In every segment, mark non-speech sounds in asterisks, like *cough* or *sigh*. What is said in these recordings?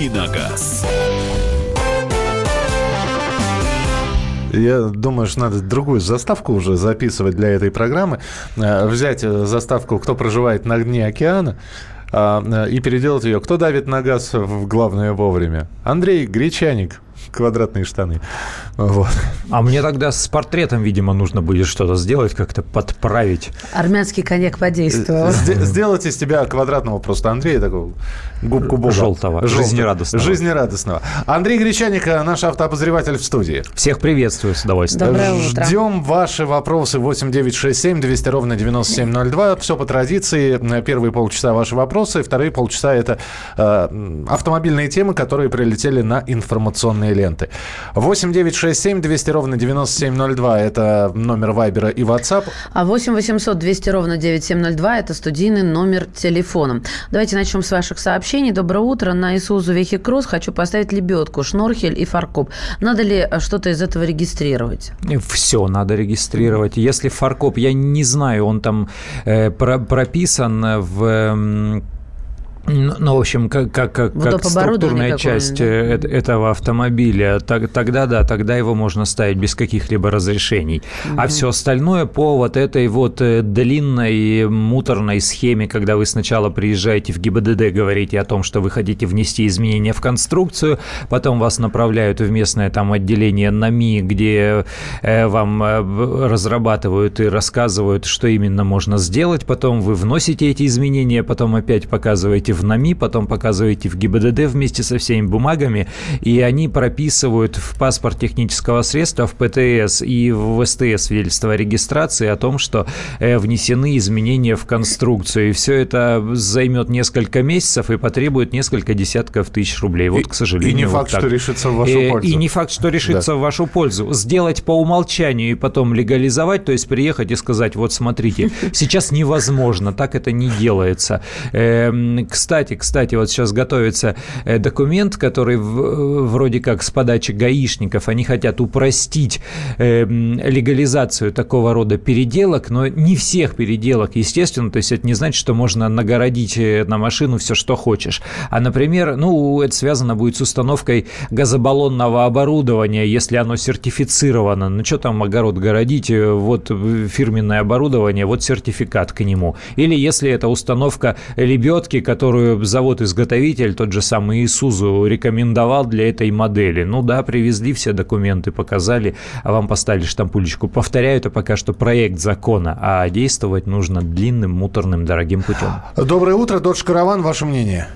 «Дави на газ». Я думаю, что надо другую заставку уже записывать для этой программы. Э, взять э, заставку «Кто проживает на дне океана», а, и переделать ее. Кто давит на газ в главное вовремя? Андрей Гречаник, квадратные штаны. Вот. А мне тогда с портретом, видимо, нужно будет что-то сделать, как-то подправить. Армянский коньяк подействовал. Сделать из тебя квадратного просто Андрея, такого губку Боба. Желтого, Желтого, жизнерадостного. Жизнерадостного. Андрей Гречаник, наш автообозреватель в студии. Всех приветствую с удовольствием. Доброе утро. Ждем ваши вопросы 8 9 6 7 200 ровно 9702. Все по традиции. Первые полчаса ваши вопросы, вторые полчаса это э, автомобильные темы, которые прилетели на информационные ленты. 8 9 6 7 200 ровно 9702 это номер Вайбера и WhatsApp. А 8 800 200 ровно 9702 это студийный номер телефона. Давайте начнем с ваших сообщений. Доброе утро. На Исузу Вехи Кросс хочу поставить лебедку, шнорхель и фаркоп. Надо ли что-то из этого регистрировать? Все надо регистрировать. Если фаркоп, я не знаю, он там э, про прописан в ну, ну, в общем, как, как, как, как структурная часть? Э, этого автомобиля, так, тогда да, тогда его можно ставить без каких-либо разрешений. Угу. А все остальное по вот этой вот э, длинной муторной схеме, когда вы сначала приезжаете в ГИБДД, говорите о том, что вы хотите внести изменения в конструкцию, потом вас направляют в местное там отделение НАМИ, где э, вам разрабатывают и рассказывают, что именно можно сделать, потом вы вносите эти изменения, потом опять показываете показываете в НАМИ, потом показываете в ГИБДД вместе со всеми бумагами, и они прописывают в паспорт технического средства, в ПТС и в СТС свидетельство о регистрации о том, что э, внесены изменения в конструкцию. И все это займет несколько месяцев и потребует несколько десятков тысяч рублей. Вот, к сожалению. И не вот факт, так. что решится в вашу э, пользу. И не факт, что решится да. в вашу пользу. Сделать по умолчанию и потом легализовать, то есть приехать и сказать, вот смотрите, сейчас невозможно, так это не делается. Эм, к кстати, кстати, вот сейчас готовится э, документ, который вроде как с подачи гаишников, они хотят упростить э, легализацию такого рода переделок, но не всех переделок, естественно, то есть это не значит, что можно нагородить э, на машину все, что хочешь. А, например, ну, это связано будет с установкой газобаллонного оборудования, если оно сертифицировано. Ну, что там огород городить, вот фирменное оборудование, вот сертификат к нему. Или если это установка лебедки, которая которую завод-изготовитель, тот же самый Исузу, рекомендовал для этой модели. Ну да, привезли все документы, показали, а вам поставили штампулечку. Повторяю, это пока что проект закона, а действовать нужно длинным, муторным, дорогим путем. Доброе утро, Додж Караван, ваше мнение?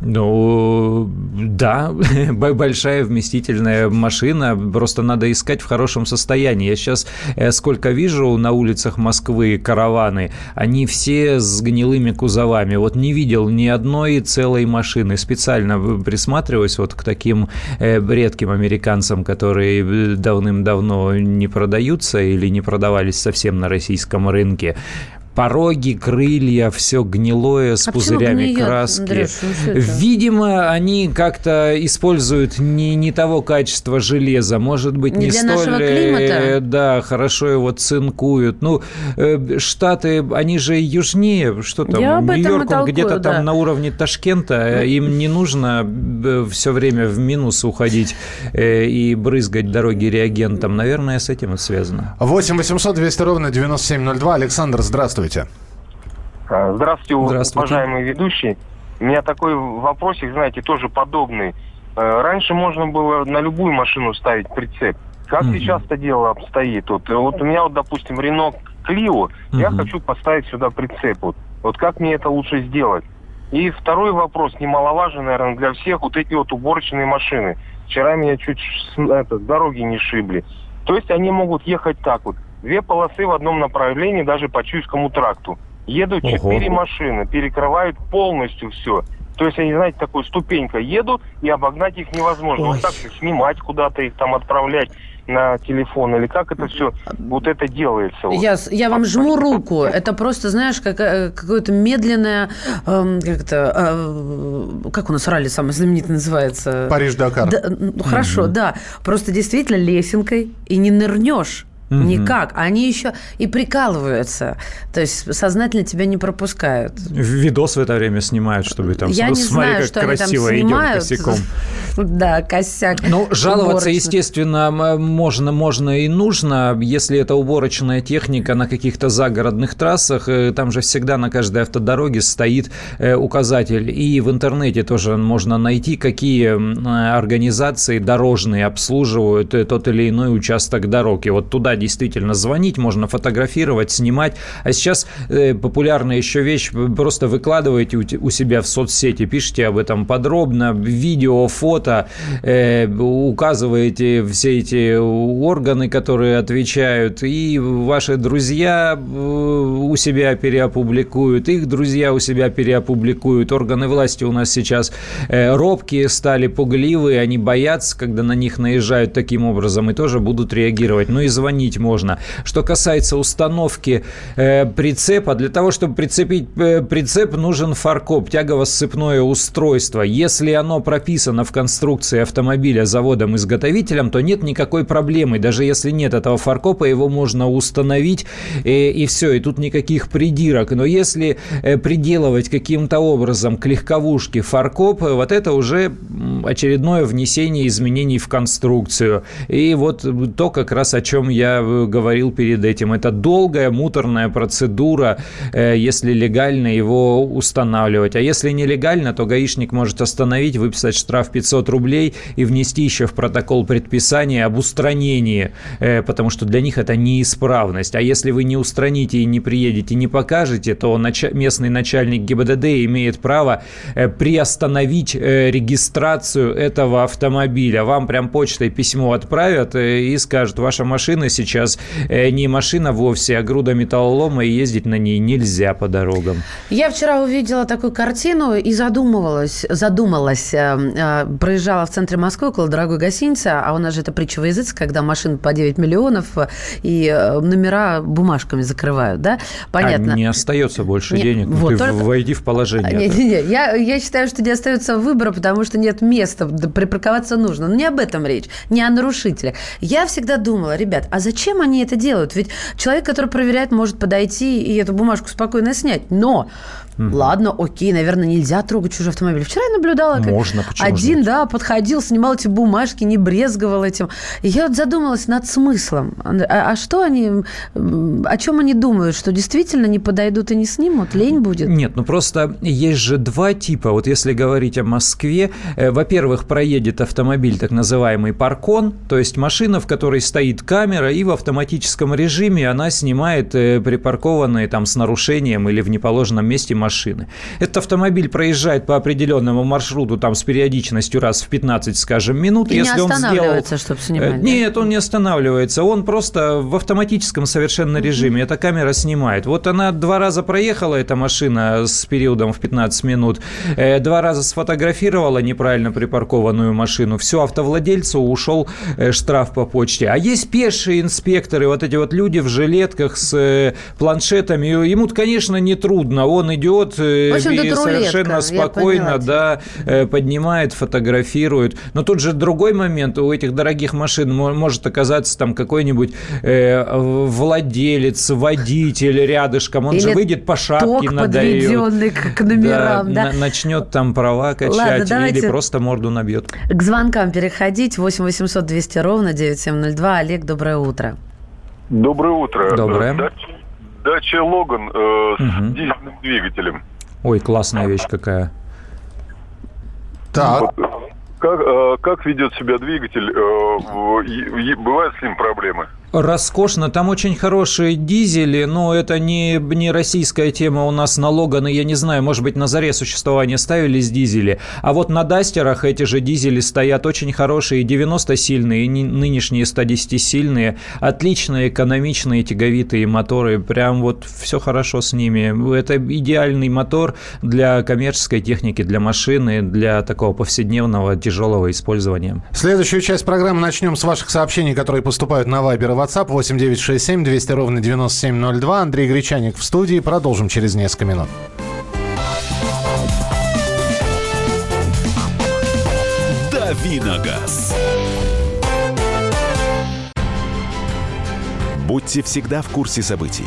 Ну, да, *laughs* большая вместительная машина, просто надо искать в хорошем состоянии. Я сейчас э, сколько вижу на улицах Москвы караваны, они все с гнилыми кузовами. Вот не видел ни одной целой машины. Специально присматриваюсь вот к таким э, редким американцам, которые э, давным-давно не продаются или не продавались совсем на российском рынке пороги, крылья, все гнилое с а пузырями гниет, краски. Андрюш, ну Видимо, они как-то используют не, не того качества железа, может быть, не, не столь, э, да, хорошо его цинкуют. Ну, э, Штаты, они же южнее, что там, Нью-Йорк, где-то да. там на уровне Ташкента, ну. им не нужно э, все время в минус уходить э, и брызгать дороги реагентом. Наверное, с этим это связано. 8 800 200 ровно 9702. Александр, здравствуйте. Здравствуйте. А, здравствуйте, Здравствуйте, уважаемый ведущий. У меня такой вопросик, знаете, тоже подобный. Э, раньше можно было на любую машину ставить прицеп. Как mm сейчас это дело обстоит? Вот, вот у меня, вот, допустим, Рено Клио, mm я хочу поставить сюда прицеп. Вот, вот как мне это лучше сделать? И второй вопрос, немаловажный, наверное, для всех, вот эти вот уборочные машины. Вчера меня чуть это, с дороги не шибли. То есть они могут ехать так вот. Две полосы в одном направлении даже по Чуйскому тракту. Едут четыре машины, перекрывают полностью все. То есть они, знаете, такой ступенька едут, и обогнать их невозможно. Ой. Вот так снимать куда-то их там отправлять на телефон, или как это все вот это делается? Вот. Я, я вам жму руку. Это просто, знаешь, как, э, какое-то медленное, э, как это, э, как у нас ралли самый знаменитый называется? Париж-Дакар. Да, ну, хорошо, mm-hmm. да. Просто действительно лесенкой и не нырнешь Угу. Никак. Они еще и прикалываются. То есть сознательно тебя не пропускают. Видос в это время снимают, чтобы там... Я не смотри, знаю, как что красиво они там снимают. идет косяком. *laughs* Да, косяк. Ну, жаловаться, естественно, можно, можно и нужно. Если это уборочная техника на каких-то загородных трассах, э, там же всегда на каждой автодороге стоит э, указатель. И в интернете тоже можно найти, какие организации дорожные обслуживают э, тот или иной участок дороги. Вот туда действительно звонить, можно фотографировать, снимать. А сейчас э, популярная еще вещь, просто выкладываете у, у себя в соцсети, пишите об этом подробно, видео, фото, э, указываете все эти органы, которые отвечают, и ваши друзья э, у себя переопубликуют, их друзья у себя переопубликуют. Органы власти у нас сейчас э, робкие стали, пугливые, они боятся, когда на них наезжают таким образом, и тоже будут реагировать. Ну и звонить можно. Что касается установки э, прицепа, для того, чтобы прицепить э, прицеп, нужен фаркоп, тягово-сцепное устройство. Если оно прописано в конструкции автомобиля заводом-изготовителем, то нет никакой проблемы. Даже если нет этого фаркопа, его можно установить, э, и все, и тут никаких придирок. Но если э, приделывать каким-то образом к легковушке фаркоп, вот это уже очередное внесение изменений в конструкцию. И вот то, как раз о чем я э, говорил перед этим. Это долгая, муторная процедура, э, если легально его устанавливать. А если нелегально, то гаишник может остановить, выписать штраф 500 рублей и внести еще в протокол предписания об устранении, э, потому что для них это неисправность. А если вы не устраните и не приедете, не покажете, то местный начальник ГИБДД имеет право приостановить регистрацию этого автомобиля. Вам прям почтой письмо отправят и скажут, ваша машина сейчас э, не машина вовсе, а груда металлолома, и ездить на ней нельзя по дорогам. Я вчера увидела такую картину и задумывалась, задумалась. Э, э, проезжала в центре Москвы около дорогой гостиницы, а у нас же это притча во языце, когда машин по 9 миллионов и номера бумажками закрывают, да? Понятно. А не остается больше не, денег, вот, ты только... войди в положение. Не, не, не. Я, я считаю, что не остается выбора, потому что нет места, припарковаться нужно. Но не об этом речь, не о нарушителях. Я всегда думала, ребят, а зачем они это делают? Ведь человек, который проверяет, может подойти и эту бумажку спокойно снять. Но Угу. Ладно, окей, наверное, нельзя трогать чужой автомобиль. Вчера я наблюдала, как Можно, один, же? да, подходил, снимал эти бумажки, не брезговал этим. И я вот задумалась над смыслом. А, а что они, о чем они думают? Что действительно не подойдут и не снимут? Лень будет? Нет, ну просто есть же два типа. Вот если говорить о Москве, э, во-первых, проедет автомобиль, так называемый паркон, то есть машина, в которой стоит камера, и в автоматическом режиме она снимает э, припаркованные там с нарушением или в неположенном месте машины. Этот автомобиль проезжает по определенному маршруту там с периодичностью раз в 15, скажем, минут. И Если не останавливается, он сделал... чтобы снимать? Нет, он не останавливается. Он просто в автоматическом совершенно режиме. Эта камера снимает. Вот она два раза проехала, эта машина с периодом в 15 минут, э, два раза сфотографировала неправильно припаркованную машину. Все, автовладельцу ушел э, штраф по почте. А есть пешие инспекторы, вот эти вот люди в жилетках с э, планшетами. Ему, конечно, не трудно. Он идет идет э, и совершенно спокойно да, э, поднимает, фотографирует. Но тут же другой момент. У этих дорогих машин может оказаться там какой-нибудь э, владелец, водитель рядышком. Он Или же выйдет по шапке надает. к номерам. Да, да. начнет там права качать Ладно, или просто морду набьет. К звонкам переходить. 8 800 200 ровно 9702. Олег, доброе утро. Доброе утро. Доброе дача Логан э, с угу. дизельным двигателем. Ой, классная вещь какая. Так. Вот, как, э, как ведет себя двигатель? Э, бывают с ним проблемы? Роскошно. Там очень хорошие дизели, но это не, не российская тема. У нас на Логаны, я не знаю, может быть, на заре существования ставились дизели. А вот на Дастерах эти же дизели стоят очень хорошие, 90 сильные, и нынешние 110 сильные. Отличные, экономичные, тяговитые моторы. Прям вот все хорошо с ними. Это идеальный мотор для коммерческой техники, для машины, для такого повседневного тяжелого использования. Следующую часть программы начнем с ваших сообщений, которые поступают на Вайбер WhatsApp 8967 200 ровно 9702. Андрей Гречаник в студии. Продолжим через несколько минут. Давиногаз. Будьте всегда в курсе событий.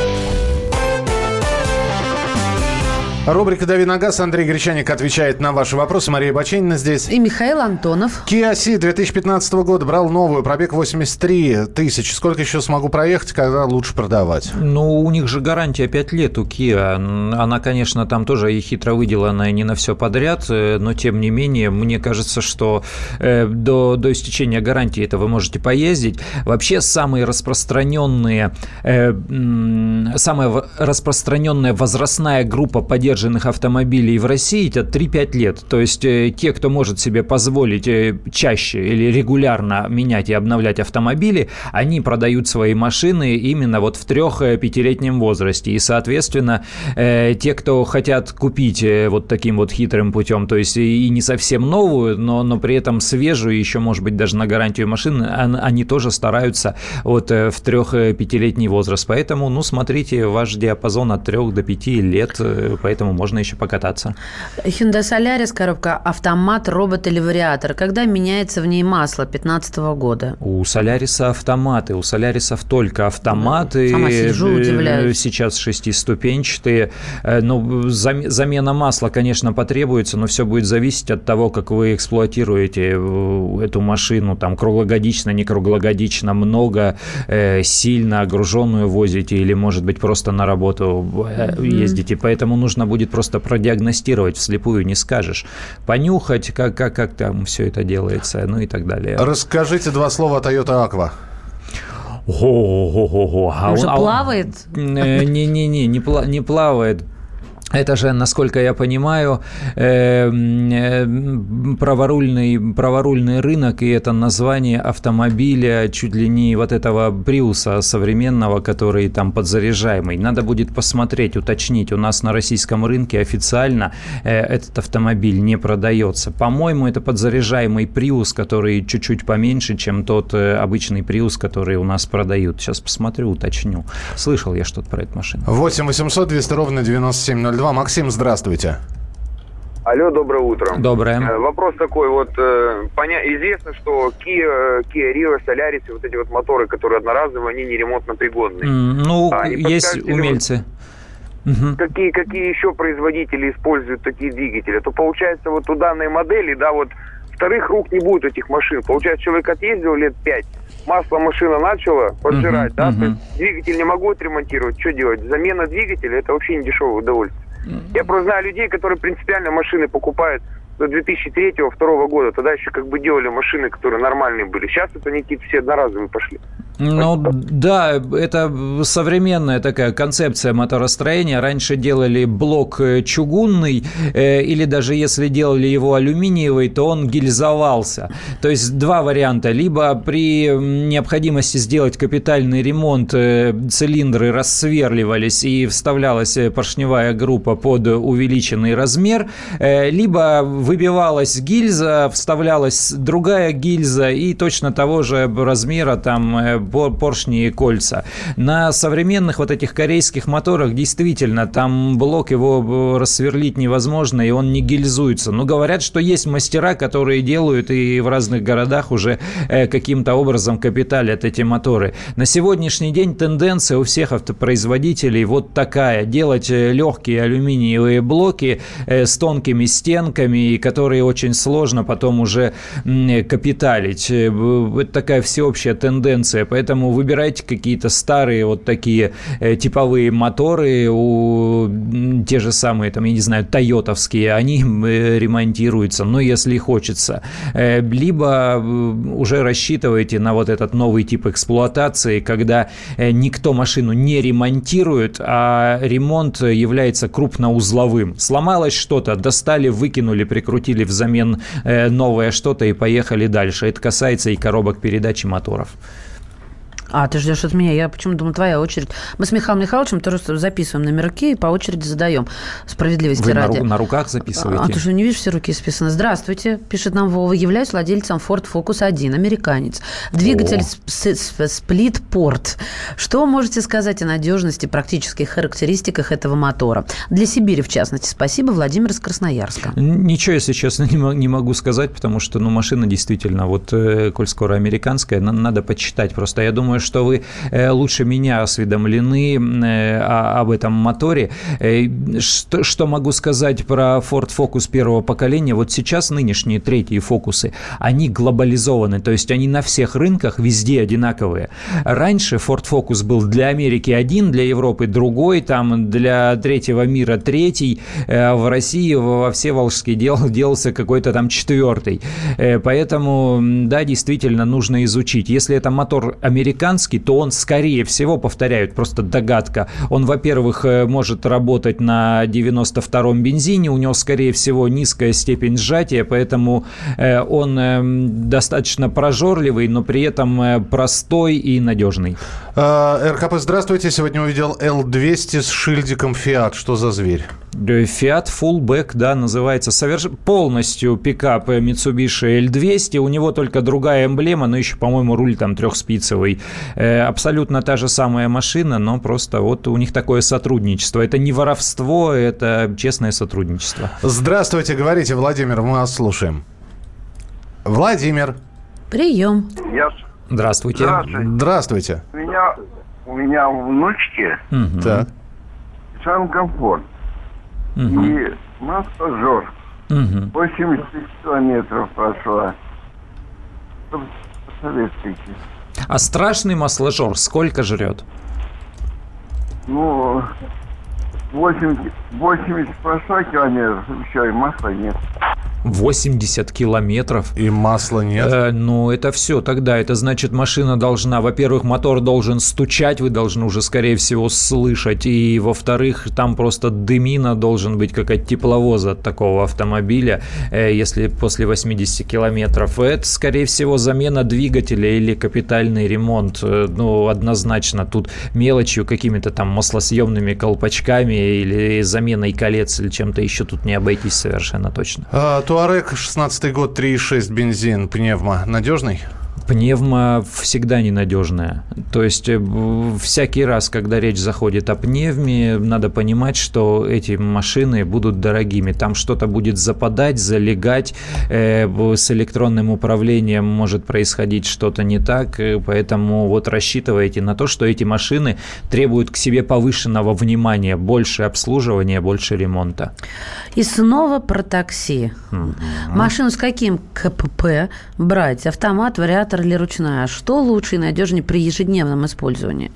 Рубрика «Дави на газ». Андрей Гречаник отвечает на ваши вопросы. Мария Баченина здесь. И Михаил Антонов. Kia Ceed 2015 года брал новую. Пробег 83 тысячи. Сколько еще смогу проехать, когда лучше продавать? Ну, у них же гарантия 5 лет у Kia. Она, конечно, там тоже и хитро выделана не на все подряд, э, но тем не менее, мне кажется, что э, до, до истечения гарантии это вы можете поездить. Вообще, самые распространенные, э, самая распространенная возрастная группа поддержки подержанных автомобилей в России это 3-5 лет. То есть э, те, кто может себе позволить э, чаще или регулярно менять и обновлять автомобили, они продают свои машины именно вот в 3-5-летнем возрасте. И, соответственно, э, те, кто хотят купить вот таким вот хитрым путем, то есть и не совсем новую, но, но при этом свежую, еще, может быть, даже на гарантию машины, они тоже стараются вот в 3-5-летний возраст. Поэтому, ну, смотрите, ваш диапазон от 3 до 5 лет, поэтому поэтому можно еще покататься. Hyundai Solaris, коробка автомат, робот или вариатор. Когда меняется в ней масло 2015 года? У Соляриса автоматы, у Солярисов только автоматы. Сама сижу, э, удивляюсь. Сейчас шестиступенчатые. Э, ну, замена масла, конечно, потребуется, но все будет зависеть от того, как вы эксплуатируете э, эту машину. Там круглогодично, не круглогодично, много, сильно огруженную возите или, может быть, просто на работу ездите. Поэтому нужно будет просто продиагностировать вслепую, не скажешь. Понюхать, как, как, как там все это делается, ну и так далее. Расскажите два слова о Toyota Aqua. Ого-го-го-го. А он же плавает? Не-не-не, не, не плавает. Это же, насколько я понимаю, эм, э, праворульный, праворульный рынок, и это название автомобиля чуть ли не вот этого Приуса современного, который там подзаряжаемый. Надо будет посмотреть, уточнить. У нас на российском рынке официально э, этот автомобиль не продается. По-моему, это подзаряжаемый Приус, который чуть-чуть поменьше, чем тот э, обычный Приус, который у нас продают. Сейчас посмотрю, уточню. Слышал я что-то про эту машину. 8 800 200 ровно 9702 2. Максим, здравствуйте. Алло, доброе утро. Доброе. Э, вопрос такой, вот э, поня... известно, что Kia, Kia Rio, Solaris, вот эти вот моторы, которые одноразовые, они не ремонтно пригодны. Mm, ну, а есть умельцы. Угу. Какие, какие еще производители используют такие двигатели? То получается вот у данной модели, да, вот вторых рук не будет этих машин. Получается, человек отъездил лет пять, масло машина начала поджирать, uh-huh, да, uh-huh. то есть двигатель не могу отремонтировать, что делать? Замена двигателя это вообще не дешевое удовольствие. Я просто знаю людей, которые принципиально машины покупают до 2003-2002 года. Тогда еще как бы делали машины, которые нормальные были. Сейчас это они какие-то все одноразовые пошли. Ну да, это современная такая концепция моторостроения. Раньше делали блок э, чугунный, э, или даже если делали его алюминиевый, то он гильзовался. То есть два варианта. Либо при необходимости сделать капитальный ремонт э, цилиндры рассверливались и вставлялась э, поршневая группа под увеличенный размер, э, либо выбивалась гильза, вставлялась другая гильза и точно того же размера там э, поршни и кольца. На современных вот этих корейских моторах действительно там блок его рассверлить невозможно, и он не гильзуется. Но говорят, что есть мастера, которые делают и в разных городах уже э, каким-то образом капиталят эти моторы. На сегодняшний день тенденция у всех автопроизводителей вот такая. Делать э, легкие алюминиевые блоки э, с тонкими стенками, которые очень сложно потом уже капиталить. Это такая всеобщая тенденция. Поэтому выбирайте какие-то старые вот такие э, типовые моторы, у, те же самые, там, я не знаю, тойотовские, они э, ремонтируются, но если хочется. Э, либо уже рассчитывайте на вот этот новый тип эксплуатации, когда никто машину не ремонтирует, а ремонт является крупноузловым. Сломалось что-то, достали, выкинули, прикрутили взамен новое что-то и поехали дальше. Это касается и коробок передач и моторов. А, ты ждешь от меня. Я почему думаю, твоя очередь. Мы с Михаилом Михайловичем тоже записываем номерки и по очереди задаем. Справедливости Вы ради. На, на руках записываете? А, ты что, не видишь, все руки списаны? Здравствуйте, пишет нам Вова. Являюсь владельцем Ford Focus 1, американец. Двигатель сплит-порт. Что можете сказать о надежности, практических характеристиках этого мотора? Для Сибири, в частности. Спасибо, Владимир из Красноярска. Ничего, если честно, *laughs* не могу сказать, потому что ну, машина действительно, вот, э, коль скоро американская, надо почитать просто. Я думаю, что вы э, лучше меня осведомлены э, об этом моторе. Что, что могу сказать про Ford Focus первого поколения? Вот сейчас нынешние третьи фокусы, они глобализованы, то есть они на всех рынках везде одинаковые. Раньше Ford Focus был для Америки один, для Европы другой, там для третьего мира третий, в России во все волжские дел, делался какой-то там четвертый. Поэтому, да, действительно, нужно изучить. Если это мотор американский, то он, скорее всего, повторяют, просто догадка, он, во-первых, э, может работать на 92-м бензине, у него, скорее всего, низкая степень сжатия, поэтому э, он эм, достаточно прожорливый, но при этом э, простой и надежный. РКП, здравствуйте. Сегодня увидел L200 с шильдиком Fiat. Что за зверь? Fiat Fullback, да, называется. Соверш... Полностью пикап Mitsubishi L200. У него только другая эмблема, но еще, по-моему, руль там трехспицевый. Э, абсолютно та же самая машина, но просто вот у них такое сотрудничество. Это не воровство, это честное сотрудничество. Здравствуйте, говорите, Владимир, мы вас слушаем. Владимир. Прием. Я Здравствуйте. Здравствуйте. Здравствуйте. У меня, у меня внучки угу. так. сам комфорт. Угу. И массажер. Угу. 80 километров прошла. Посоветуйте. А страшный масложор сколько жрет? Ну, 80, 80 прошла километров, все, и масла нет. 80 километров. И масла нет? Э, ну, это все тогда. Это значит, машина должна... Во-первых, мотор должен стучать, вы должны уже, скорее всего, слышать. И, во-вторых, там просто дымина должен быть, как от тепловоза от такого автомобиля, э, если после 80 километров. Это, скорее всего, замена двигателя или капитальный ремонт. Э, ну, однозначно. Тут мелочью, какими-то там маслосъемными колпачками или заменой колец или чем-то еще тут не обойтись совершенно точно. А, Туарек, 16 год, 3,6 бензин, пневма. Надежный? Пневма всегда ненадежная. То есть э, всякий раз, когда речь заходит о пневме, надо понимать, что эти машины будут дорогими. Там что-то будет западать, залегать. Э, с электронным управлением может происходить что-то не так. Э, поэтому вот рассчитывайте на то, что эти машины требуют к себе повышенного внимания, больше обслуживания, больше ремонта. И снова про такси. Угу. Машину с каким КПП брать? Автомат, вариатор или ручная? Что лучше и надежнее при ежедневном использовании?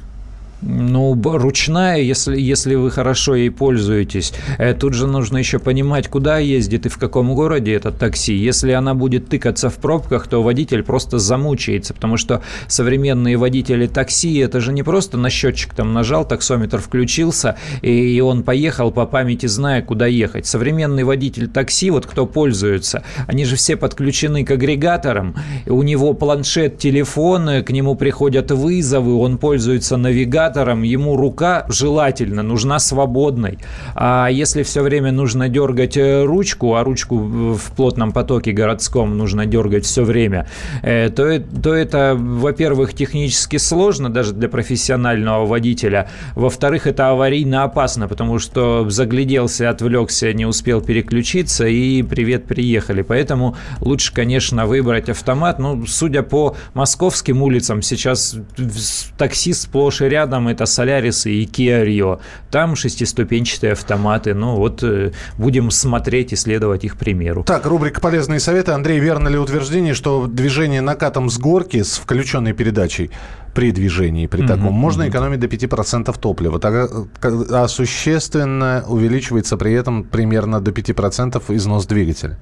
Ну, ручная, если, если вы хорошо ей пользуетесь. Э, тут же нужно еще понимать, куда ездит и в каком городе этот такси. Если она будет тыкаться в пробках, то водитель просто замучается, потому что современные водители такси, это же не просто на счетчик там нажал, таксометр включился, и он поехал по памяти, зная, куда ехать. Современный водитель такси, вот кто пользуется, они же все подключены к агрегаторам, у него планшет, телефон, к нему приходят вызовы, он пользуется навигатором, навигатором, ему рука желательно нужна свободной. А если все время нужно дергать э, ручку, а ручку в плотном потоке городском нужно дергать все время, э, то, то это, во-первых, технически сложно даже для профессионального водителя. Во-вторых, это аварийно опасно, потому что загляделся, отвлекся, не успел переключиться и привет, приехали. Поэтому лучше, конечно, выбрать автомат. Ну, судя по московским улицам, сейчас такси сплошь и рядом там это Солярис и Kia Rio. Там шестиступенчатые автоматы. Ну вот э, будем смотреть и следовать их примеру. Так, рубрика «Полезные советы». Андрей, верно ли утверждение, что движение накатом с горки с включенной передачей при движении, при mm-hmm. таком, можно экономить до 5% топлива. Так, а существенно увеличивается при этом примерно до 5% износ двигателя.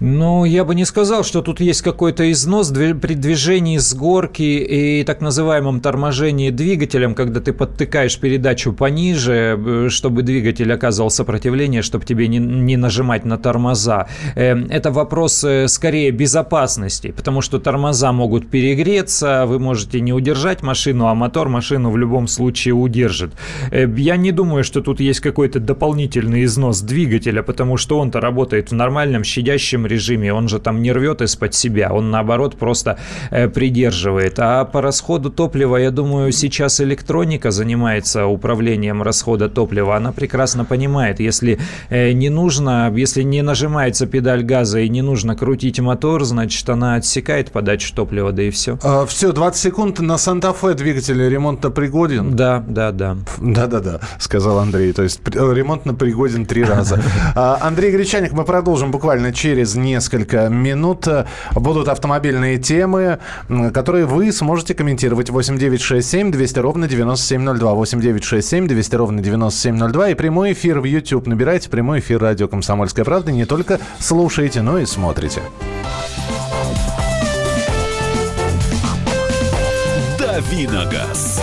Ну, я бы не сказал, что тут есть какой-то износ при движении с горки и так называемом торможении двигателем, когда ты подтыкаешь передачу пониже, э, чтобы двигатель оказывал сопротивление, чтобы тебе не, не нажимать на тормоза. Э, это вопрос э, скорее безопасности, потому что тормоза могут перегреться, вы можете не удержать машину, а мотор машину в любом случае удержит. Я не думаю, что тут есть какой-то дополнительный износ двигателя, потому что он-то работает в нормальном щадящем режиме, он же там не рвет из-под себя, он наоборот просто э, придерживает. А по расходу топлива, я думаю, сейчас электроника занимается управлением расхода топлива, она прекрасно понимает, если э, не нужно, если не нажимается педаль газа и не нужно крутить мотор, значит, она отсекает подачу топлива, да и все. А, все, 20 секунд на Санта-Фе двигатель ремонтно пригоден? Да, да, да. Да-да-да, сказал Андрей, то есть ремонтно пригоден три раза. *laughs* А, Андрей Гречаник, мы продолжим буквально через несколько минут. Будут автомобильные темы, которые вы сможете комментировать. 8967 200 ровно 9702. 8967 200 ровно 9702. И прямой эфир в YouTube. Набирайте прямой эфир радио «Комсомольская правда». Не только слушаете, но и смотрите. Давиногаз.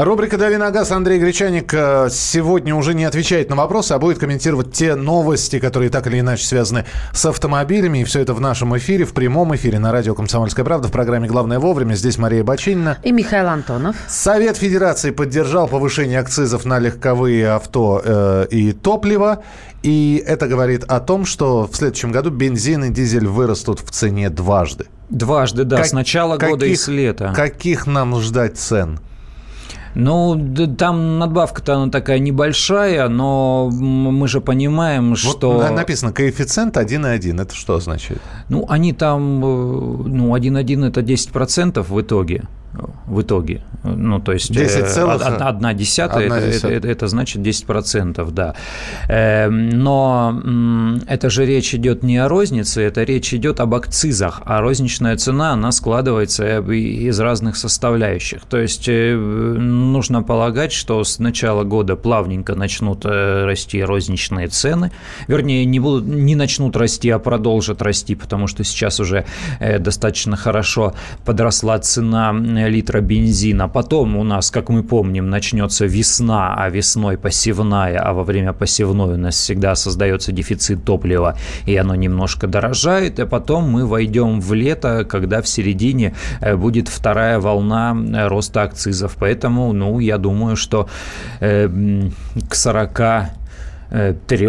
Рубрика «Дави на газ» Андрей Гречаник э, сегодня уже не отвечает на вопросы, а будет комментировать те новости, которые так или иначе связаны с автомобилями. И все это в нашем эфире, в прямом эфире на радио «Комсомольская правда» в программе «Главное вовремя». Здесь Мария Бачинина. И Михаил Антонов. Совет Федерации поддержал повышение акцизов на легковые авто э, и топливо. И это говорит о том, что в следующем году бензин и дизель вырастут в цене дважды. Дважды, да, как, с начала каких, года и с лета. Каких нам ждать цен? Ну, там надбавка-то она такая небольшая, но мы же понимаем, вот что... написано коэффициент 1,1. Это что означает? Ну, они там... Э, ну, 1,1 это 10% в итоге в итоге. Ну, то есть 10 э, целых... одна десятая, это, это, это, это значит 10%, да. Эм, но это же речь идет не о рознице, это речь идет об акцизах, а розничная цена, она складывается из разных составляющих. То есть э, нужно полагать, что с начала года плавненько начнут э, расти розничные цены, вернее, не, будут, не начнут расти, а продолжат расти, потому что сейчас уже достаточно хорошо подросла цена литра бензина. Потом у нас, как мы помним, начнется весна, а весной посевная, а во время посевной у нас всегда создается дефицит топлива, и оно немножко дорожает, и потом мы войдем в лето, когда в середине э, будет вторая волна э, роста акцизов. Поэтому, ну, я думаю, что э, к 43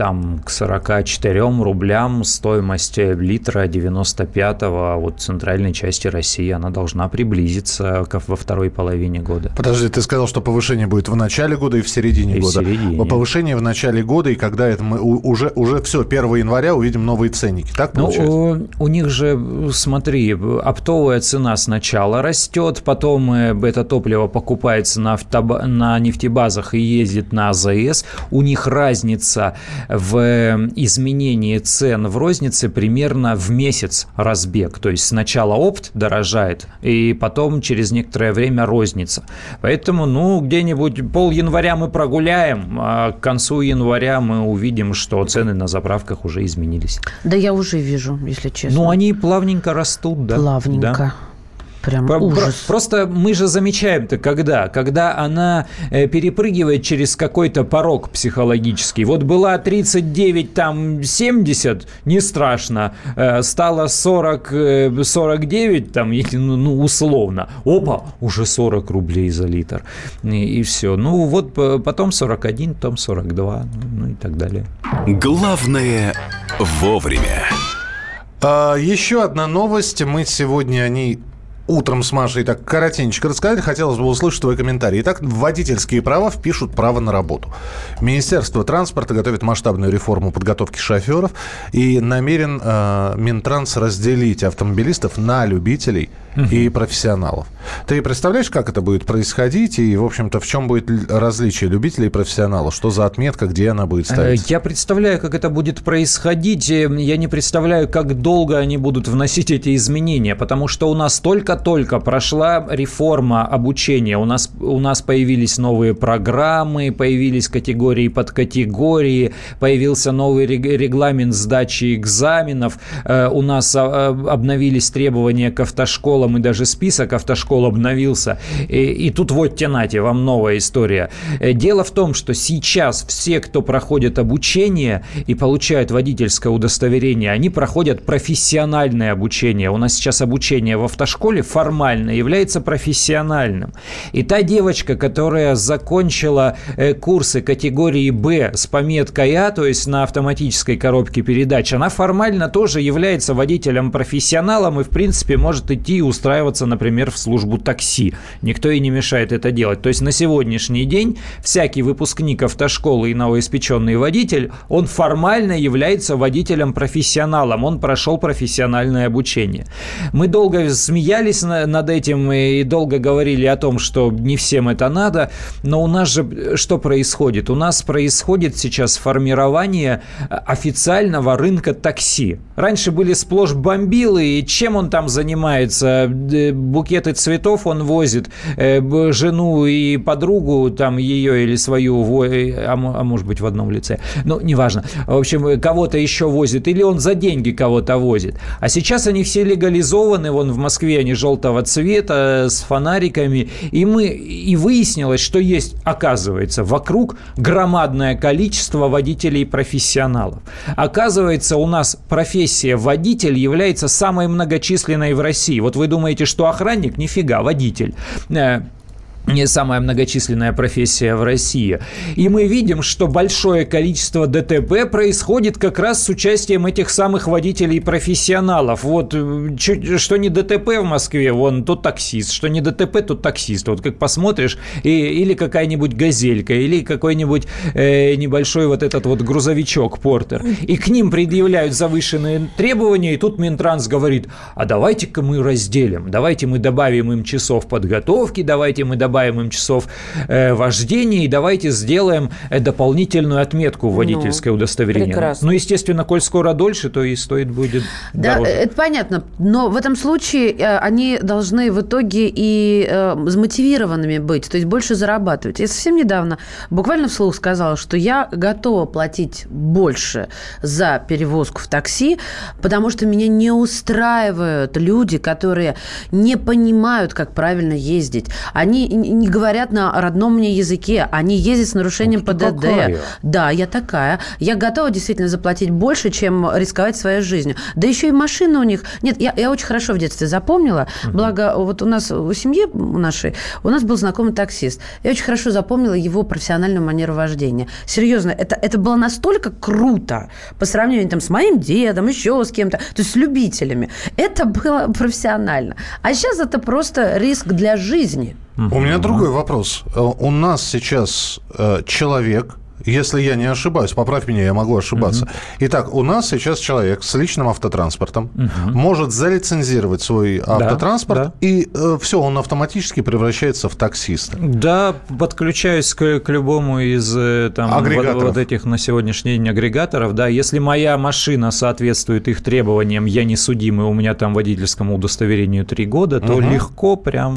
там к 44 рублям стоимость литра 95-го от центральной части России, она должна приблизиться во второй половине года. Подожди, ты сказал, что повышение будет в начале года и в середине и года. В середине. Повышение в начале года, и когда это мы уже, уже все, 1 января увидим новые ценники, так ну, получается? Ну, у, у них же, смотри, оптовая цена сначала растет, потом э, это топливо покупается на, автоба, на нефтебазах и ездит на АЗС. У них разница в изменении цен в рознице примерно в месяц разбег. То есть сначала опт дорожает, и потом через некоторое время розница. Поэтому, ну, где-нибудь пол января мы прогуляем, а к концу января мы увидим, что цены на заправках уже изменились. Да я уже вижу, если честно. Ну, они плавненько растут, да. Плавненько. Да. Прям Про- ужас. Просто мы же замечаем-то когда? Когда она э, перепрыгивает через какой-то порог психологический. Вот была 39, там 70, не страшно. Э, стало 40, э, 49, там, *laughs* ну, ну, условно. Опа, уже 40 рублей за литр. И, и все. Ну, вот потом 41, потом 42, ну и так далее. Главное вовремя. А, еще одна новость. Мы сегодня о ней утром с Машей так коротенько рассказали. Хотелось бы услышать твой комментарий. Итак, водительские права впишут право на работу. Министерство транспорта готовит масштабную реформу подготовки шоферов и намерен э, Минтранс разделить автомобилистов на любителей и профессионалов. Ты представляешь, как это будет происходить и, в общем-то, в чем будет различие любителей и профессионалов? Что за отметка, где она будет ставиться? Я представляю, как это будет происходить. Я не представляю, как долго они будут вносить эти изменения, потому что у нас только-только прошла реформа обучения. У нас, у нас появились новые программы, появились категории под категории, появился новый регламент сдачи экзаменов, э, у нас а, обновились требования к автошколам и даже список автошкол обновился. И, и тут вот тянате, вам новая история. Э, дело в том, что сейчас все, кто проходит обучение и получают водительское удостоверение, они проходят профессиональное обучение. У нас сейчас обучение в автошколе формально является профессиональным. И та девочка, которая закончила э, курсы категории «Б» с пометкой «А», то есть на автоматической коробке передач, она формально тоже является водителем-профессионалом и, в принципе, может идти и устраиваться, например, в службу такси. Никто и не мешает это делать. То есть на сегодняшний день всякий выпускник автошколы и новоиспеченный водитель, он формально является водителем-профессионалом. Он прошел профессиональное обучение. Мы долго смеялись над этим и долго говорили о том, что не всем это надо, но у нас же что происходит? У нас происходит сейчас формирование официального рынка такси. Раньше были сплошь бомбилы, и чем он там занимается? Букеты цветов он возит э, жену и подругу, там ее или свою, э, а, а может быть в одном лице, ну, неважно. В общем, кого-то еще возит, или он за деньги кого-то возит. А сейчас они все легализованы, вон в Москве они желтого цвета, с фонариками, и мы, и выяснилось, что есть, оказывается, вокруг громадное количество водителей-профессионалов. Оказывается, у нас профессия водитель является самой многочисленной в России. Вот вы думаете, что охранник? Нифига, водитель э, не самая многочисленная профессия в России. И мы видим, что большое количество ДТП происходит как раз с участием этих самых водителей-профессионалов. Вот э, что не ДТП в Москве, вон тот таксист, что не ДТП, тот таксист. Вот как посмотришь, и, или какая-нибудь газелька, или какой-нибудь э, небольшой вот этот вот грузовичок Портер. И к ним предъявляют завышенные требования, и тут Минтранс говорит, а давайте-ка мы разделим, давайте мы добавим им часов подготовки, давайте мы добавим добавим им часов э, вождения, и давайте сделаем э, дополнительную отметку в водительское ну, удостоверение. Прекрасно. Ну, естественно, коль скоро дольше, то и стоит будет Да, дороже. это понятно. Но в этом случае э, они должны в итоге и э, замотивированными быть, то есть больше зарабатывать. Я совсем недавно буквально вслух сказала, что я готова платить больше за перевозку в такси, потому что меня не устраивают люди, которые не понимают, как правильно ездить. Они не говорят на родном мне языке, они ездят с нарушением Ух, ПДД. Какая? Да, я такая. Я готова действительно заплатить больше, чем рисковать своей жизнью. Да еще и машина у них. Нет, я, я очень хорошо в детстве запомнила. Угу. Благо, вот у нас у семьи нашей у нас был знакомый таксист. Я очень хорошо запомнила его профессиональную манеру вождения. Серьезно, это, это было настолько круто по сравнению там, с моим дедом, еще с кем-то, то есть с любителями. Это было профессионально. А сейчас это просто риск для жизни. У меня другой вопрос. Э, у нас сейчас э, человек, если я не ошибаюсь, поправь меня, я могу ошибаться. Итак, у нас сейчас человек с личным автотранспортом может залицензировать свой автотранспорт, да. и э, все, он автоматически превращается в таксиста. Да, подключаюсь к, к любому из там. Вот, вот этих на сегодняшний день агрегаторов. Да, если моя машина соответствует их требованиям, я не судимый, у меня там водительскому удостоверению три года, то угу. легко прям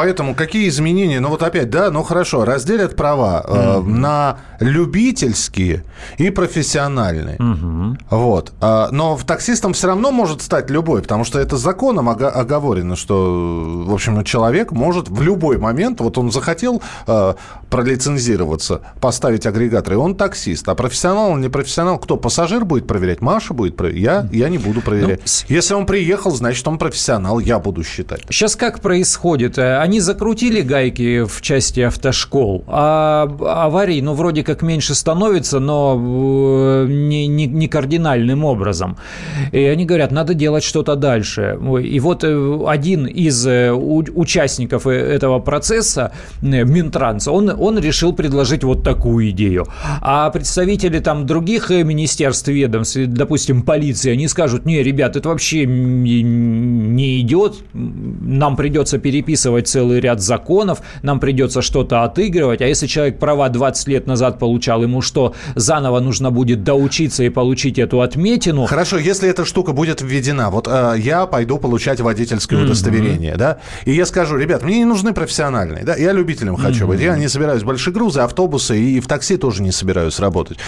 Поэтому какие изменения? Ну вот опять, да, ну хорошо, разделят права mm-hmm. э, на любительские и профессиональные. Mm-hmm. Вот. Э, но в таксистом все равно может стать любой, потому что это законом ого- оговорено, что, в общем, человек может в любой момент, вот он захотел э, пролицензироваться, поставить агрегатор, и он таксист. А профессионал, он не профессионал, кто? Пассажир будет проверять? Маша будет проверять? Я, я не буду проверять. Ну, Если он приехал, значит, он профессионал, я буду считать. Сейчас как происходит? Они Они закрутили гайки в части автошкол, а аварий, ну, вроде как меньше становится, но э, не, не, не кардинальным образом. И они говорят, надо делать что-то дальше. И вот э, один из э, участников этого процесса, Минтранс, он, он решил предложить вот такую идею. А представители там других министерств, ведомств, допустим, полиции, они скажут, не, ребят, это вообще не идет, нам придется переписывать целый ряд законов, нам придется что-то отыгрывать, а если человек права 20 лет назад получал, ему что, заново нужно будет доучиться и получить эту отметину? Хорошо, если эта штука будет введена, вот э, я пойду получать водительское удостоверение, mm-hmm. да, и я скажу, ребят, мне не нужны профессиональные, да, я любителем хочу mm-hmm. быть, я не собираюсь большие грузы, автобусы и в такси тоже не собираюсь работать.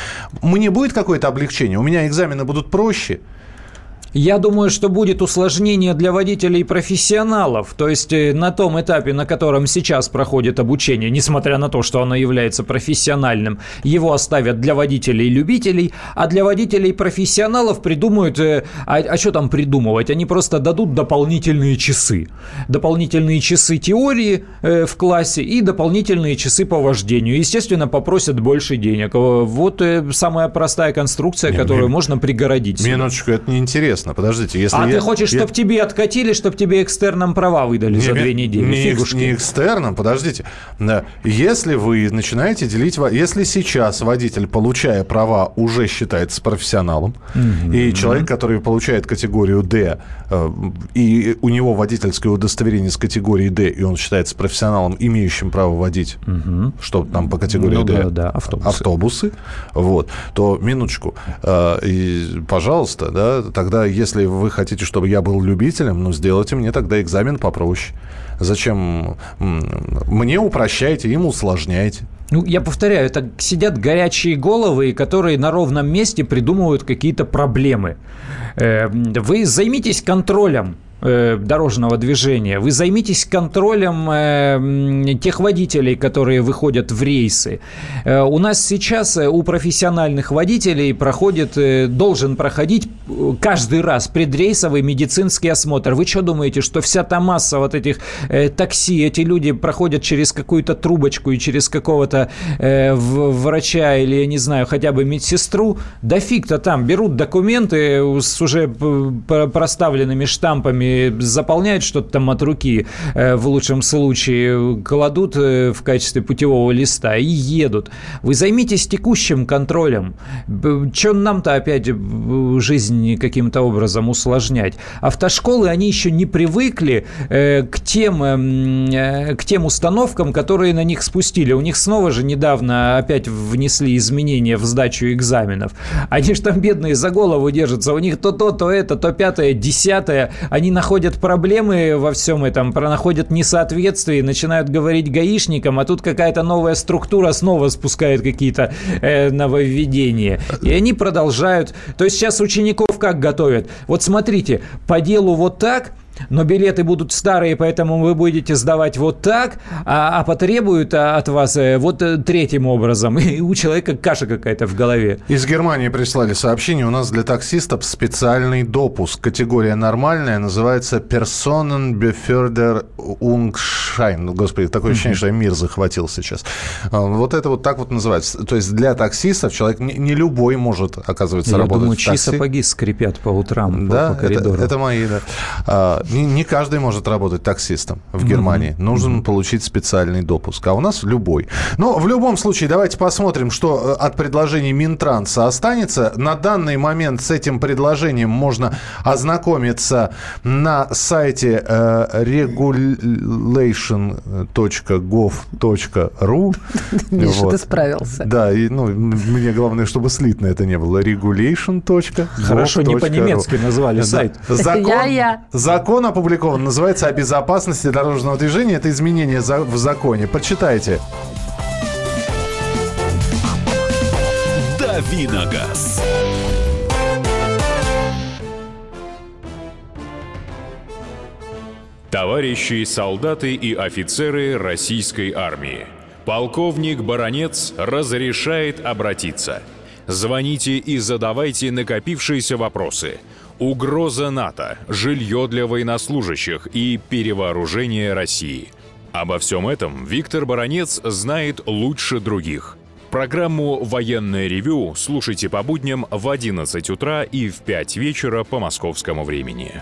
Мне будет какое-то облегчение? У меня экзамены будут проще, я думаю, что будет усложнение для водителей профессионалов. То есть э, на том этапе, на котором сейчас проходит обучение, несмотря на то, что оно является профессиональным, его оставят для водителей-любителей, а для водителей-профессионалов придумают... Э, а, а что там придумывать? Они просто дадут дополнительные часы. Дополнительные часы теории э, в классе и дополнительные часы по вождению. Естественно, попросят больше денег. Вот э, самая простая конструкция, не, которую мне, можно пригородить. Минуточку, это неинтересно интересно. Подождите, если А я, ты хочешь, я... чтобы тебе откатили, чтобы тебе экстерном права выдали не, за две недели? Не, Фигушки. не экстерном, подождите. Если вы начинаете делить... Если сейчас водитель, получая права, уже считается профессионалом, mm-hmm. и человек, который получает категорию D, э, и у него водительское удостоверение с категории D, и он считается профессионалом, имеющим право водить, mm-hmm. что там по категории ну, D, да, да, автобусы. автобусы, вот, то минуточку, э, и, пожалуйста, да, тогда если вы хотите, чтобы я был любителем, ну, сделайте мне тогда экзамен попроще. Зачем мне упрощаете, им усложняете? Ну, я повторяю, это сидят горячие головы, которые на ровном месте придумывают какие-то проблемы. Э, вы займитесь контролем Э, дорожного движения. Вы займитесь контролем э, тех водителей, которые выходят в рейсы. Э, у нас сейчас у профессиональных водителей проходит, должен проходить каждый раз предрейсовый медицинский осмотр. Вы что думаете, что вся та масса вот этих такси, эти люди проходят через какую-то трубочку и через какого-то врача или, я не знаю, хотя бы медсестру? Да фиг-то там, берут документы с уже проставленными штампами заполняют что-то там от руки, э, в лучшем случае, кладут э, в качестве путевого листа и едут. Вы займитесь текущим контролем. Чем нам-то опять жизнь каким-то образом усложнять? Автошколы, они еще не привыкли э, к тем, эм, к тем установкам, которые на них спустили. У них снова же недавно опять внесли изменения в сдачу экзаменов. Они же там бедные за голову держатся. У них то то, то это, то пятое, десятое. Они на находят проблемы во всем этом, находят несоответствие, начинают говорить гаишникам, а тут какая-то новая структура снова спускает какие-то э, нововведения. И они продолжают. То есть сейчас учеников как готовят? Вот смотрите, по делу вот так, но билеты будут старые, поэтому вы будете сдавать вот так, а, а потребуют а, от вас э, вот э, третьим образом. *laughs* И у человека каша какая-то в голове. Из Германии прислали сообщение. У нас для таксистов специальный допуск. Категория нормальная, называется Personenbeförderungsschein. Ну, господи, такое ощущение, что я мир захватил сейчас. А, вот это вот так вот называется. То есть для таксистов человек не, не любой может, оказывается, я работать думаю, в такси. чьи сапоги скрипят по утрам да, по, по коридору. Это, это мои, да. Не, не каждый может работать таксистом в Германии. Mm-hmm. Нужен mm-hmm. получить специальный допуск. А у нас любой. Но в любом случае, давайте посмотрим, что э, от предложений Минтранса останется. На данный момент с этим предложением можно ознакомиться на сайте э, regulation.gov.ru. *laughs* Миша, ты справился. Да, и, ну, мне главное, чтобы слитно это не было. regulation. Хорошо, не по-немецки назвали сайт. Закон, *laughs* закон закон опубликован, называется «О безопасности дорожного движения». Это изменение в законе. Почитайте. Давиногаз. Товарищи солдаты и офицеры российской армии. Полковник Баронец разрешает обратиться. Звоните и задавайте накопившиеся вопросы – Угроза НАТО, жилье для военнослужащих и перевооружение России. Обо всем этом Виктор Баранец знает лучше других. Программу «Военное ревю» слушайте по будням в 11 утра и в 5 вечера по московскому времени.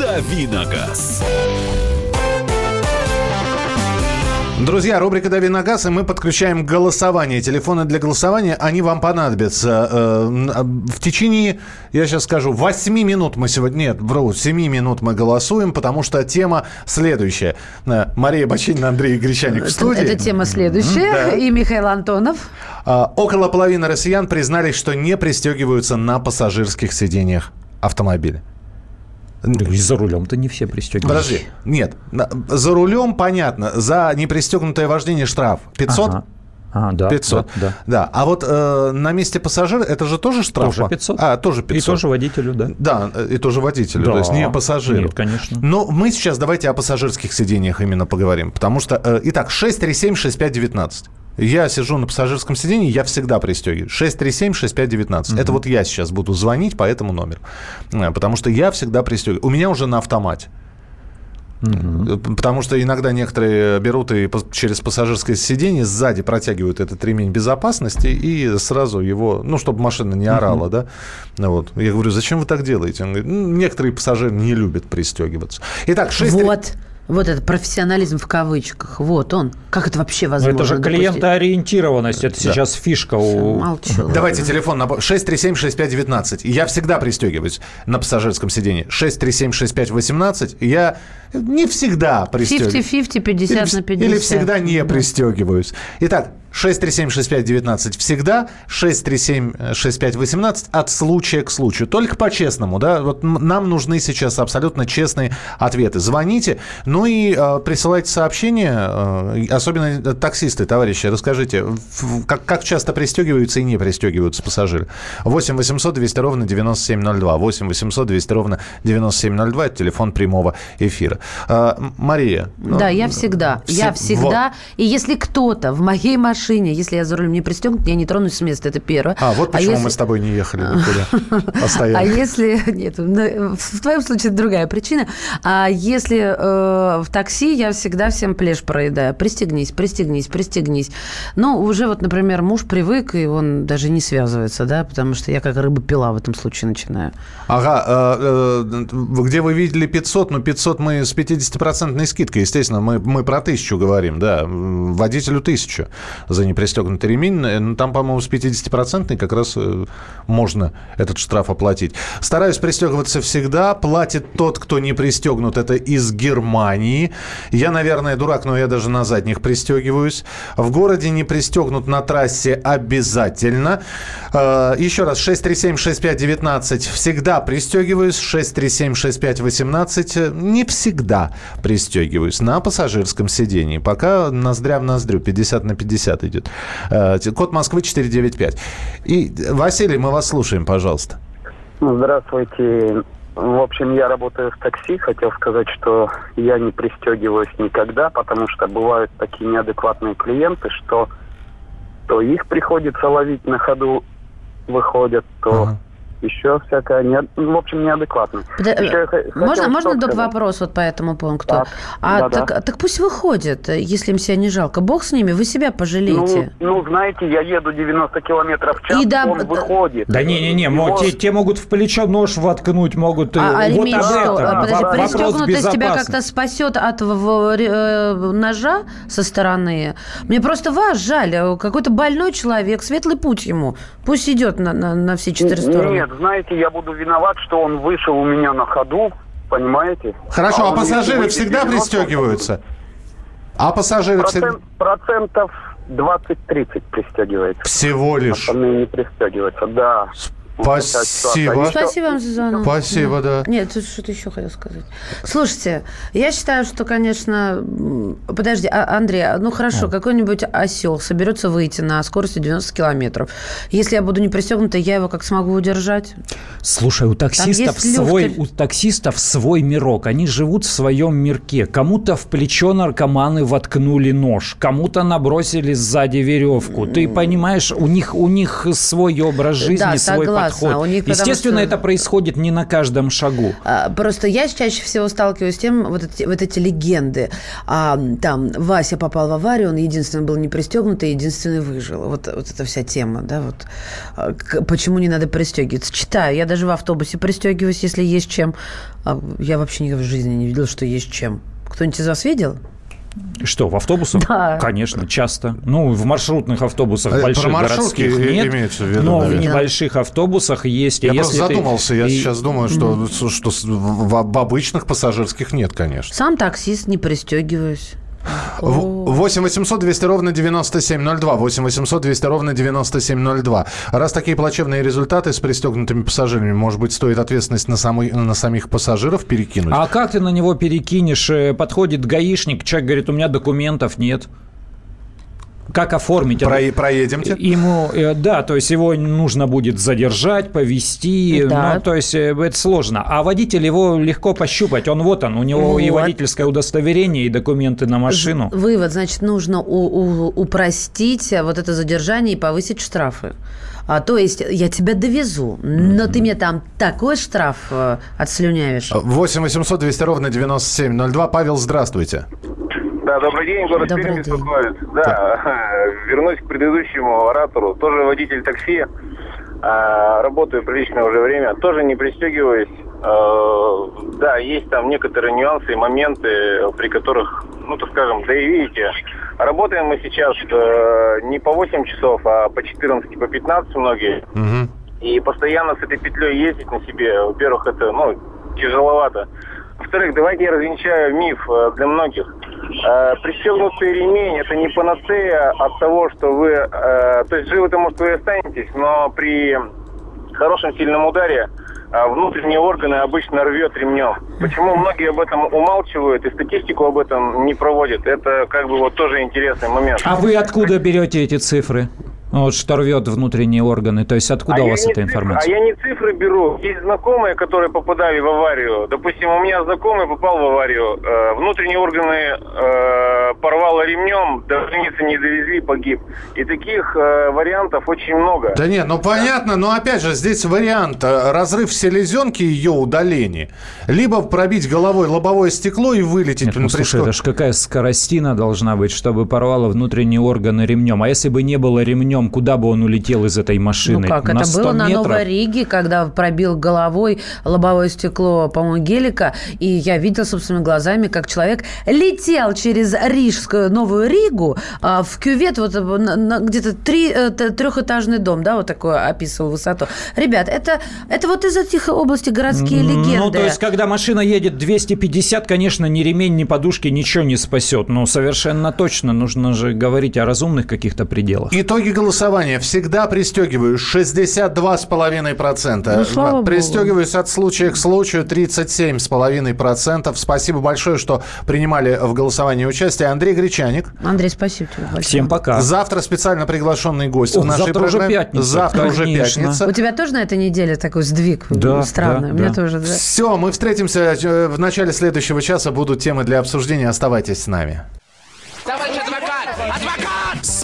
Давиногаз. Друзья, рубрика «Дави на газ», и мы подключаем голосование. Телефоны для голосования, они вам понадобятся. Э, в течение, я сейчас скажу, 8 минут мы сегодня... Нет, вру, 7 минут мы голосуем, потому что тема следующая. Э, Мария Бочинина, Андрей Гречаник в студии. Это, тема следующая. Да. И Михаил Антонов. А, около половины россиян признались, что не пристегиваются на пассажирских сидениях автомобиля. И за рулем-то не все пристегиваются. Подожди, нет. За рулем понятно. За непристегнутое вождение штраф 500? Ага. А, да, 500. Да, да. да. А вот э, на месте пассажира это же тоже штраф? Тоже 500. А, тоже 500. И тоже водителю, да. Да, и тоже водителю, да. то есть не пассажиру. Нет, конечно. Но мы сейчас давайте о пассажирских сидениях именно поговорим. Потому что, э, итак, 637-6519. Я сижу на пассажирском сидении, я всегда пристегиваю. 637-6519. Угу. Это вот я сейчас буду звонить по этому номеру. Э, потому что я всегда пристегиваю. У меня уже на автомате. Угу. Потому что иногда некоторые берут и через пассажирское сиденье сзади протягивают этот ремень безопасности и сразу его, ну, чтобы машина не орала, угу. да. Вот. Я говорю, зачем вы так делаете? Он говорит, ну, некоторые пассажиры не любят пристегиваться. Итак, 6... Вот. Вот этот профессионализм в кавычках. Вот он. Как это вообще возможно? Но это же клиентоориентированность. Это да. сейчас фишка у... Молчу. Давайте телефон на 637-6519. Я всегда пристегиваюсь на пассажирском сидении. 637-6518. Я не всегда пристегиваюсь. 50-50, 50 или, на 50. Или всегда не пристегиваюсь. Итак, 637-6519 всегда, 637-6518 от случая к случаю. Только по-честному, да, вот нам нужны сейчас абсолютно честные ответы. Звоните, ну и э, присылайте сообщения, э, особенно таксисты, товарищи, расскажите, как, как часто пристегиваются и не пристегиваются пассажиры. 8 800 200 ровно 9702, 8 800 200 ровно 9702, это телефон прямого эфира. Э, Мария. Да, я всегда, все, я всегда, вот. и если кто-то в моей машине машине, если я за рулем не пристегнут, я не тронусь с места, это первое. А, вот почему а если... мы с тобой не ехали никуда, *laughs* постоянно. А если... Нет, в твоем случае другая причина. А если э, в такси, я всегда всем плешь проедаю. Пристегнись, пристегнись, пристегнись. Ну, уже вот, например, муж привык, и он даже не связывается, да, потому что я как рыба пила в этом случае начинаю. Ага, э, э, где вы видели 500, ну, 500 мы с 50-процентной скидкой, естественно, мы, мы про тысячу говорим, да, водителю тысячу за непристегнутый ремень. Ну, там, по-моему, с 50-процентной как раз э, можно этот штраф оплатить. Стараюсь пристегиваться всегда. Платит тот, кто не пристегнут. Это из Германии. Я, наверное, дурак, но я даже на задних пристегиваюсь. В городе не пристегнут на трассе обязательно. Э, еще раз, 637-6519 всегда пристегиваюсь. 637-6518 не всегда пристегиваюсь на пассажирском сидении. Пока ноздря в ноздрю, 50 на 50 идет. Э, код Москвы 495. И, Василий, мы вас слушаем, пожалуйста. Здравствуйте. В общем, я работаю в такси. Хотел сказать, что я не пристегиваюсь никогда, потому что бывают такие неадекватные клиенты, что то их приходится ловить на ходу, выходят, то ага еще всякое, не, ну, в общем, неадекватно. Под... Еще можно, можно док вопрос вот по этому пункту? Так, а да, так, да. так пусть выходят, если им себя не жалко. Бог с ними, вы себя пожалеете. Ну, ну знаете, я еду 90 километров в час, и да, он выходит. Да не-не-не, его... те, те могут в плечо нож воткнуть, могут... А, а ремень вот что? Да, Подожди, да, пристегнутость тебя как-то спасет от в, в, э, ножа со стороны? Мне просто вас жаль. Какой-то больной человек, светлый путь ему. Пусть идет на, на, на все четыре стороны. Нет, знаете, я буду виноват, что он вышел у меня на ходу, понимаете? Хорошо, а, а пассажиры всегда 90... пристегиваются? А пассажиры Процент, всегда... Процентов 20-30 пристегивается. Всего лишь? Остальные не пристегиваются, да. Спасибо. Спасибо вам, Сузанна. Спасибо, да. Нет, тут что-то еще хотел сказать. Слушайте, я считаю, что, конечно... Подожди, а, Андрей, а, ну хорошо, какой-нибудь осел соберется выйти на скорости 90 километров. Если я буду не пристегнута, я его как смогу удержать? Слушай, у таксистов, свой, у таксистов свой мирок. Они живут в своем мирке. Кому-то в плечо наркоманы воткнули нож, кому-то набросили сзади веревку. Ты понимаешь, у них, у них свой образ жизни, да, свой согласна, подход. У них, Естественно, что... это происходит не на каждом шагу. А, просто я чаще всего сталкиваюсь с тем, вот эти, вот эти легенды. А, там Вася попал в аварию, он единственный был не пристегнутый, единственный выжил. Вот, вот эта вся тема, да, вот. А, почему не надо пристегиваться? Читаю. Я даже в автобусе пристегиваюсь, если есть чем. А я вообще никогда в жизни не видела, что есть чем. Кто-нибудь из вас видел? Что, в автобусах? Да. Конечно, часто. Ну, в маршрутных автобусах а больших городских нет, имеется в виду, но наверное. в небольших автобусах есть. Я просто задумался, ты... я и... сейчас думаю, что, что в обычных пассажирских нет, конечно. Сам таксист не пристегиваюсь. 8 800 200 ровно 9702. 8 800 200 ровно 9702. Раз такие плачевные результаты с пристегнутыми пассажирами, может быть, стоит ответственность на, самый, на самих пассажиров перекинуть? А как ты на него перекинешь? Э, подходит гаишник, человек говорит, у меня документов нет как оформить Про. Проедемте. Ему, э, да, то есть его нужно будет задержать, повести, да. ну, то есть э, это сложно. А водитель его легко пощупать, он вот он, у него вот. и водительское удостоверение, и документы на машину. Вывод, значит, нужно у, у, упростить вот это задержание и повысить штрафы. А, то есть я тебя довезу, но mm-hmm. ты мне там такой штраф э, отслюнявишь. 8 800 200 ровно 9702. Павел, здравствуйте. Да, добрый день, город добрый Пермь беспокоит. Да, да, *laughs* вернусь к предыдущему оратору. Тоже водитель такси. А, работаю приличное уже время. Тоже не пристегиваюсь. А, да, есть там некоторые нюансы и моменты, при которых, ну, так скажем, да и видите, работаем мы сейчас э, не по 8 часов, а по 14, по 15 многие. Угу. И постоянно с этой петлей ездить на себе, во-первых, это, ну, тяжеловато. Во-вторых, давайте я развенчаю миф э, для многих. Э, пристегнутый ремень – это не панацея от того, что вы... Э, то есть живы-то, может, вы останетесь, но при хорошем сильном ударе внутренние органы обычно рвет ремнем. Почему многие об этом умалчивают и статистику об этом не проводят? Это как бы вот тоже интересный момент. А вы откуда берете эти цифры? Ну, вот что рвет внутренние органы. То есть откуда а у вас эта информация? а я не цифры беру. Есть знакомые, которые попадали в аварию. Допустим, у меня знакомый попал в аварию. Э, внутренние органы э, порвало ремнем, до границы не довезли, погиб. И таких э, вариантов очень много. Да нет, ну понятно, но опять же, здесь вариант э, разрыв селезенки и ее удаление. Либо пробить головой лобовое стекло и вылететь. Нет, ну, слушай, это же какая скоростина должна быть, чтобы порвало внутренние органы ремнем. А если бы не было ремнем, потом куда бы он улетел из этой машины? Ну как, на это было метров? на Новой Риге, когда пробил головой лобовое стекло, по-моему, гелика, и я видел собственными глазами, как человек летел через Рижскую Новую Ригу а, в кювет, вот где-то три, э, трехэтажный дом, да, вот такой описывал высоту. Ребят, это, это вот из этих областей городские легенды. Ну, то есть, когда машина едет 250, конечно, ни ремень, ни подушки ничего не спасет. Но совершенно точно нужно же говорить о разумных каких-то пределах. Итоги голосования. Всегда пристегиваюсь 62,5%. Ну, Пристегиваюсь Богу. от случая к случаю 37,5%. Спасибо большое, что принимали в голосовании участие. Андрей Гречаник. Андрей, спасибо тебе большое. Всем пока. Завтра специально приглашенный гость О, в нашей завтра программе. уже пятница. Завтра Конечно. уже пятница. У тебя тоже на этой неделе такой сдвиг да, странный? Да, У меня да. тоже, да. Все, мы встретимся э, в начале следующего часа. Будут темы для обсуждения. Оставайтесь с нами. Товарищ!